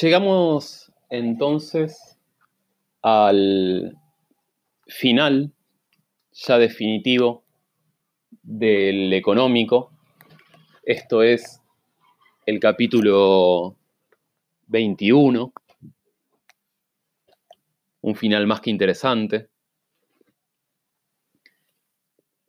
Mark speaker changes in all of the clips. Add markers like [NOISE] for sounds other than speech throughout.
Speaker 1: Llegamos entonces al final ya definitivo del económico. Esto es el capítulo 21, un final más que interesante,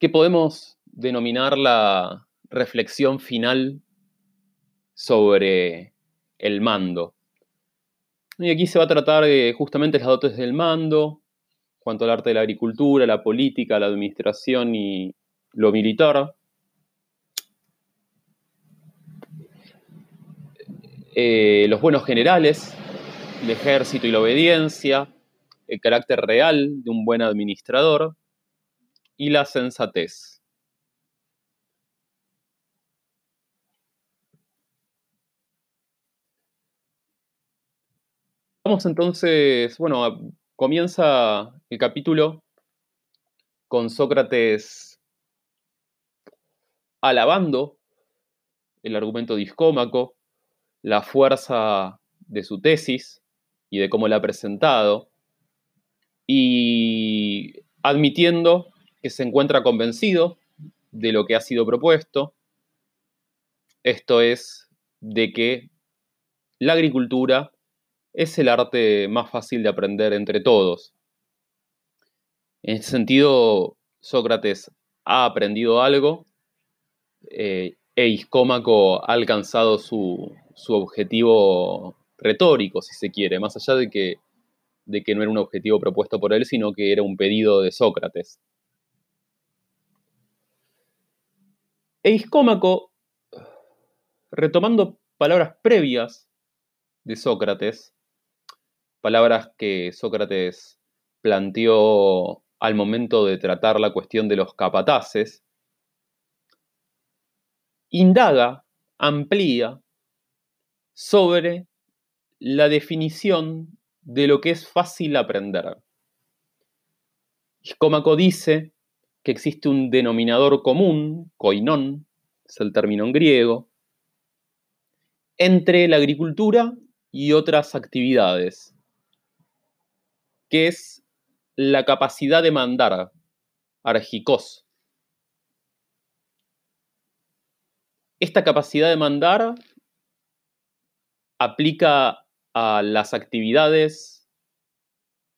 Speaker 1: que podemos denominar la reflexión final sobre el mando. Y aquí se va a tratar de justamente las dotes del mando, cuanto al arte de la agricultura, la política, la administración y lo militar. Eh, los buenos generales, el ejército y la obediencia, el carácter real de un buen administrador y la sensatez. Vamos entonces, bueno, comienza el capítulo con Sócrates alabando el argumento discómaco, la fuerza de su tesis y de cómo la ha presentado, y admitiendo que se encuentra convencido de lo que ha sido propuesto, esto es, de que la agricultura es el arte más fácil de aprender entre todos. En ese sentido, Sócrates ha aprendido algo eh, e Iscómaco ha alcanzado su, objetivo retórico, si se quiere, más allá de que, de que no era un objetivo propuesto por él, sino que era un pedido de Sócrates. E Iscómaco, retomando palabras previas de Sócrates, palabras que Sócrates planteó al momento de tratar la cuestión de los capataces, indaga, amplía sobre la definición de lo que es fácil aprender. Iscómaco dice que existe un denominador común, koinón, es el término en griego, entre la agricultura y otras actividades que es la capacidad de mandar, argicos. Esta capacidad de mandar aplica a las actividades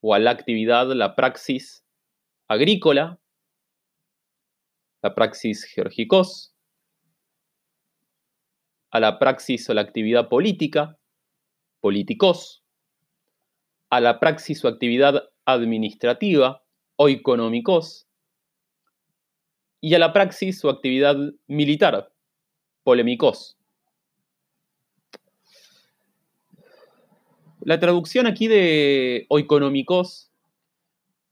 Speaker 1: o a la actividad, la praxis agrícola, la praxis georgicos, a la praxis o la actividad política, políticos, a la praxis o actividad administrativa o económicos y a la praxis o actividad militar, polémicos. La traducción aquí de oeconómicos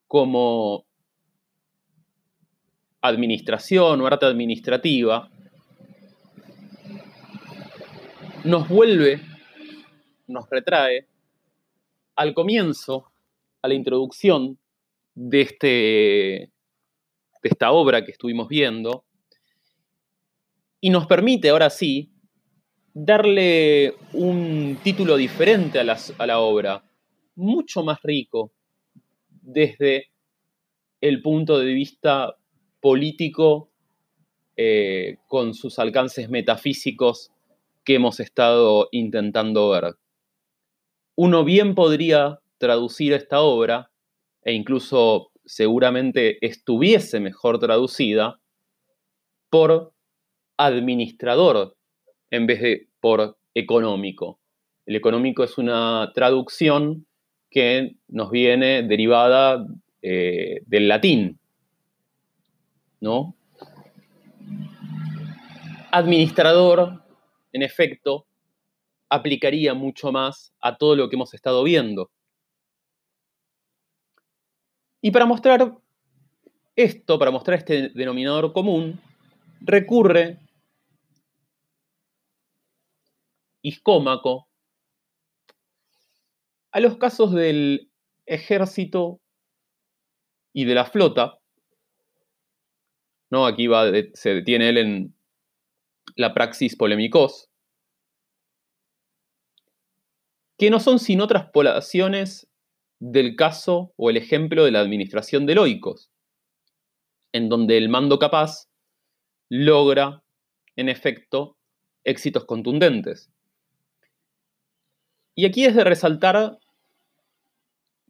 Speaker 1: como administración o arte administrativa nos vuelve, nos retrae al comienzo, a la introducción de, este, de esta obra que estuvimos viendo, y nos permite ahora sí darle un título diferente a la, obra, mucho más rico desde el punto de vista político eh, con sus alcances metafísicos que hemos estado intentando ver uno bien podría traducir esta obra, e incluso seguramente estuviese mejor traducida, por administrador en vez de por económico. El económico es una traducción que nos viene derivada eh, del latín, ¿no? Administrador, en efecto, aplicaría mucho más a todo lo que hemos estado viendo. Y para mostrar esto, para mostrar este denominador común, recurre Iscómaco a los casos del ejército y de la flota. ¿no? Aquí va, se detiene él en la praxis polémicos, que no son sino traspolaciones del caso o el ejemplo de la administración de Loicos, en donde el mando capaz logra, en efecto, éxitos contundentes. Y aquí es de resaltar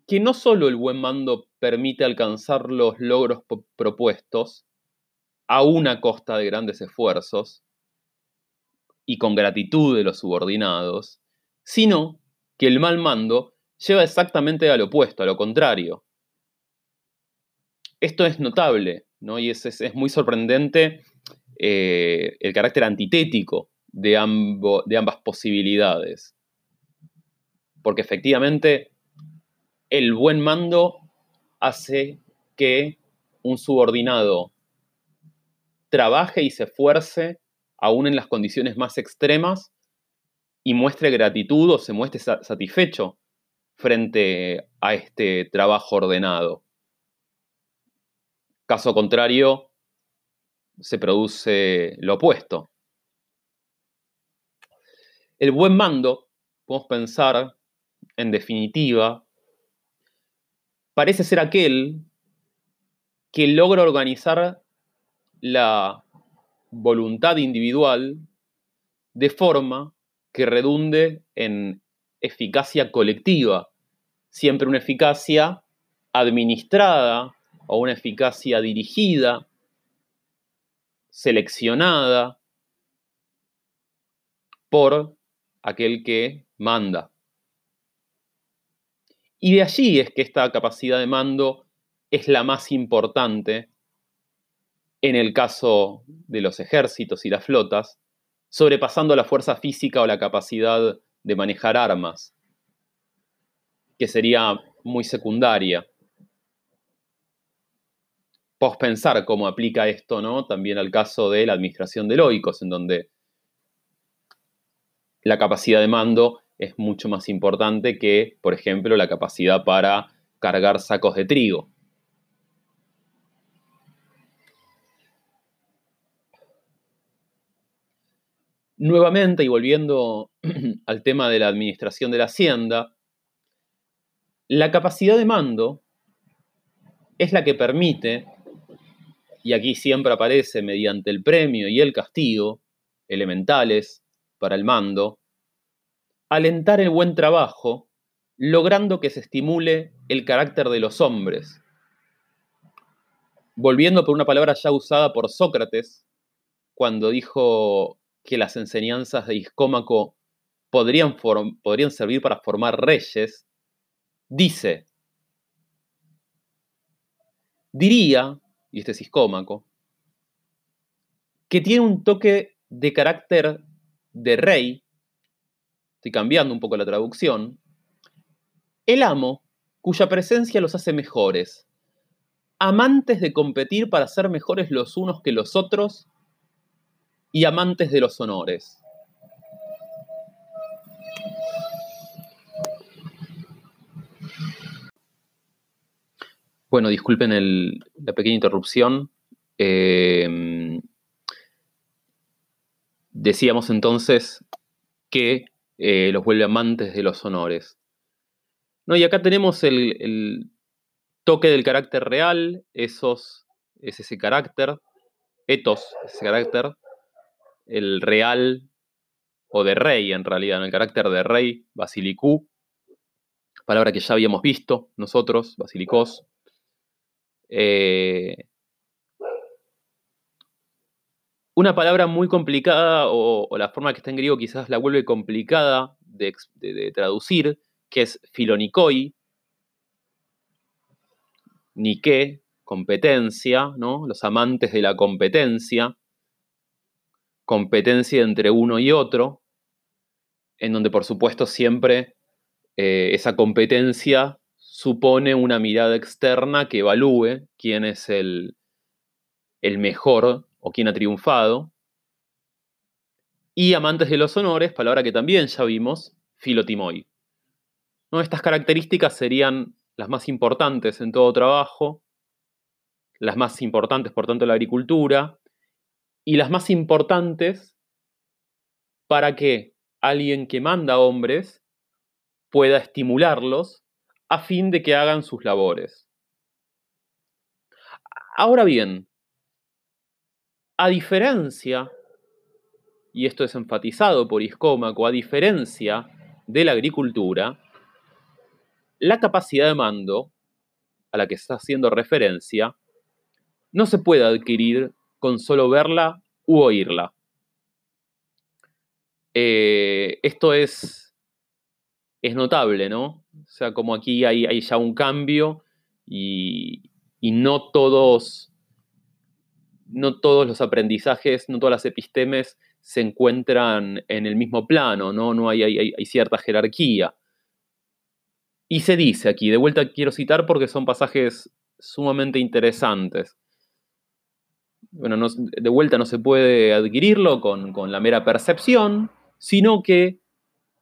Speaker 1: que no solo el buen mando permite alcanzar los logros propuestos a una costa de grandes esfuerzos y con gratitud de los subordinados, sino que el mal mando lleva exactamente al opuesto, a lo contrario. Esto es notable, ¿no? Y es, muy sorprendente eh, el carácter antitético de, de ambas posibilidades. Porque efectivamente el buen mando hace que un subordinado trabaje y se esfuerce aún en las condiciones más extremas y muestre gratitud o se muestre satisfecho frente a este trabajo ordenado. Caso contrario, se produce lo opuesto. El buen mando, podemos pensar, en definitiva, parece ser aquel que logra organizar la voluntad individual de forma que redunde en eficacia colectiva, siempre una eficacia administrada o una eficacia dirigida, seleccionada por aquel que manda. Y de allí es que esta capacidad de mando es la más importante en el caso de los ejércitos y las flotas, sobrepasando la fuerza física o la capacidad de manejar armas, que sería muy secundaria. Podemos pensar cómo aplica esto ¿no? también al caso de la administración de loicos, en donde la capacidad de mando es mucho más importante que, por ejemplo, la capacidad para cargar sacos de trigo. Nuevamente, y volviendo [CLEARS THROAT] al tema de la administración de la hacienda, la capacidad de mando es la que permite, y aquí siempre aparece mediante el premio y el castigo, elementales para el mando, alentar el buen trabajo, logrando que se estimule el carácter de los hombres. Volviendo por una palabra ya usada por Sócrates, cuando dijo que las enseñanzas de Iscómaco podrían, podrían servir para formar reyes, dice, diría, y este es Iscómaco, que tiene un toque de carácter de rey, estoy cambiando un poco la traducción, el amo cuya presencia los hace mejores, amantes de competir para ser mejores los unos que los otros y amantes de los honores. Bueno, disculpen la pequeña interrupción. Eh, decíamos entonces que eh, los vuelve amantes de los honores. ¿No? Y acá tenemos el, el, toque del carácter real, esos, es ese carácter, etos, ese carácter, el real o de rey en realidad, el carácter de rey, basilicú, palabra que ya habíamos visto nosotros, basilicos. Eh, una palabra muy complicada, o, la forma que está en griego quizás la vuelve complicada de, traducir, que es filonicoi, ni qué, competencia, ¿no? Los amantes de la competencia competencia entre uno y otro, en donde por supuesto siempre eh, esa competencia supone una mirada externa que evalúe quién es el, el mejor o quién ha triunfado. Y amantes de los honores, palabra que también ya vimos, filotimoi. ¿No? Estas características serían las más importantes en todo trabajo, las más importantes, por tanto, en la agricultura, y las más importantes para que alguien que manda hombres pueda estimularlos a fin de que hagan sus labores. Ahora bien, a diferencia, y esto es enfatizado por Iscómaco, a diferencia de la agricultura, la capacidad de mando a la que está haciendo referencia no se puede adquirir con solo verla u oírla. Eh, esto es, es notable, ¿no? O sea, como aquí hay, ya un cambio y, y, no todos, no todos los aprendizajes, no todas las epistemes se encuentran en el mismo plano, ¿no? no hay, hay cierta jerarquía. Y se dice aquí, de vuelta quiero citar porque son pasajes sumamente interesantes. Bueno, de vuelta no se puede adquirirlo con, con la mera percepción, sino que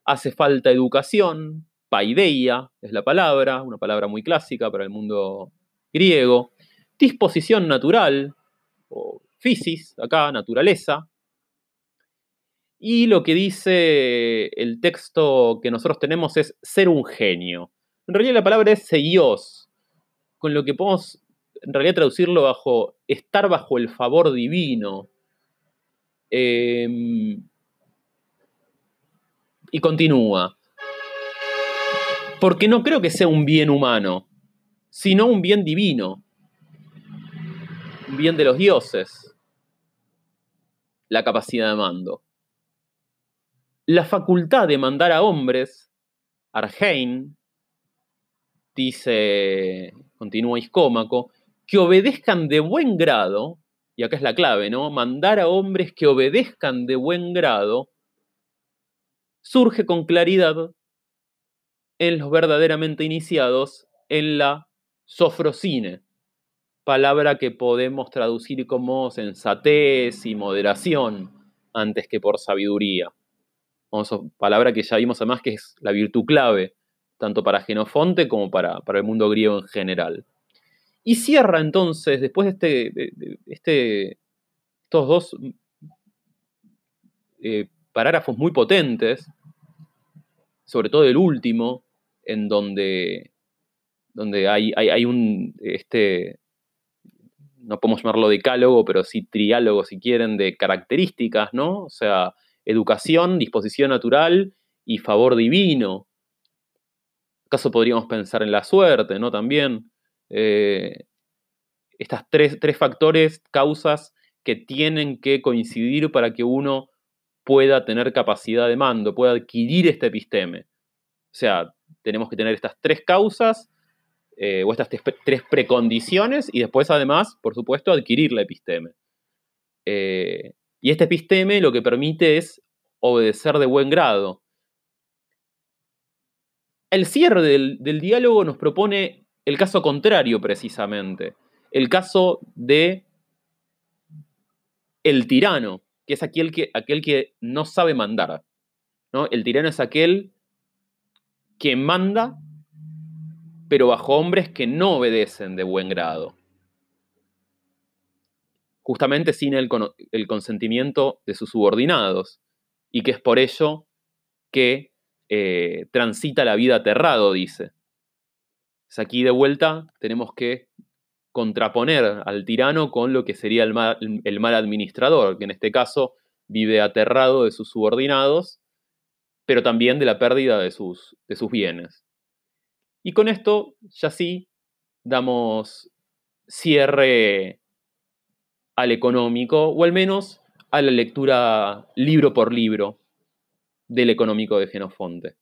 Speaker 1: hace falta educación, paideia es la palabra, una palabra muy clásica para el mundo griego, disposición natural, o physis, acá, naturaleza, y lo que dice el texto que nosotros tenemos es ser un genio. En realidad la palabra es seios, con lo que podemos en realidad traducirlo bajo estar bajo el favor divino. Em, y continúa. Porque no creo que sea un bien humano, sino un bien divino. Un bien de los dioses. La capacidad de mando. La facultad de mandar a hombres, Argein, dice, continúa Iscómaco, que obedezcan de buen grado, y acá es la clave, ¿no? Mandar a hombres que obedezcan de buen grado surge con claridad en los verdaderamente iniciados en la sofrocine, palabra que podemos traducir como sensatez y moderación antes que por sabiduría. palabra que ya vimos además que es la virtud clave, tanto para Genofonte como para, para el mundo griego en general. Y cierra entonces, después de, este, este estos dos eh, parágrafos muy potentes, sobre todo el último, en donde, donde hay, hay, un, este, no podemos llamarlo decálogo, pero sí triálogo si quieren, de características, ¿no? O sea, educación, disposición natural y favor divino. ¿Acaso podríamos pensar en la suerte, ¿no? También. Eh, estas tres, tres factores, causas que tienen que coincidir para que uno pueda tener capacidad de mando, pueda adquirir este episteme. O sea, tenemos que tener estas tres causas eh, o estas tres precondiciones y después además, por supuesto, adquirir la episteme. Eh, y este episteme lo que permite es obedecer de buen grado. El cierre del, del diálogo nos propone el caso contrario precisamente, el caso de el tirano, que es aquel que, aquel que no sabe mandar. ¿no? El tirano es aquel que manda, pero bajo hombres que no obedecen de buen grado. Justamente sin el, el consentimiento de sus subordinados. Y que es por ello que eh, transita la vida aterrado, dice aquí de vuelta tenemos que contraponer al tirano con lo que sería el mal, el mal administrador, que en este caso vive aterrado de sus subordinados, pero también de la pérdida de sus, de sus bienes. Y con esto ya sí damos cierre al económico, o al menos a la lectura libro por libro del económico de Genofonte.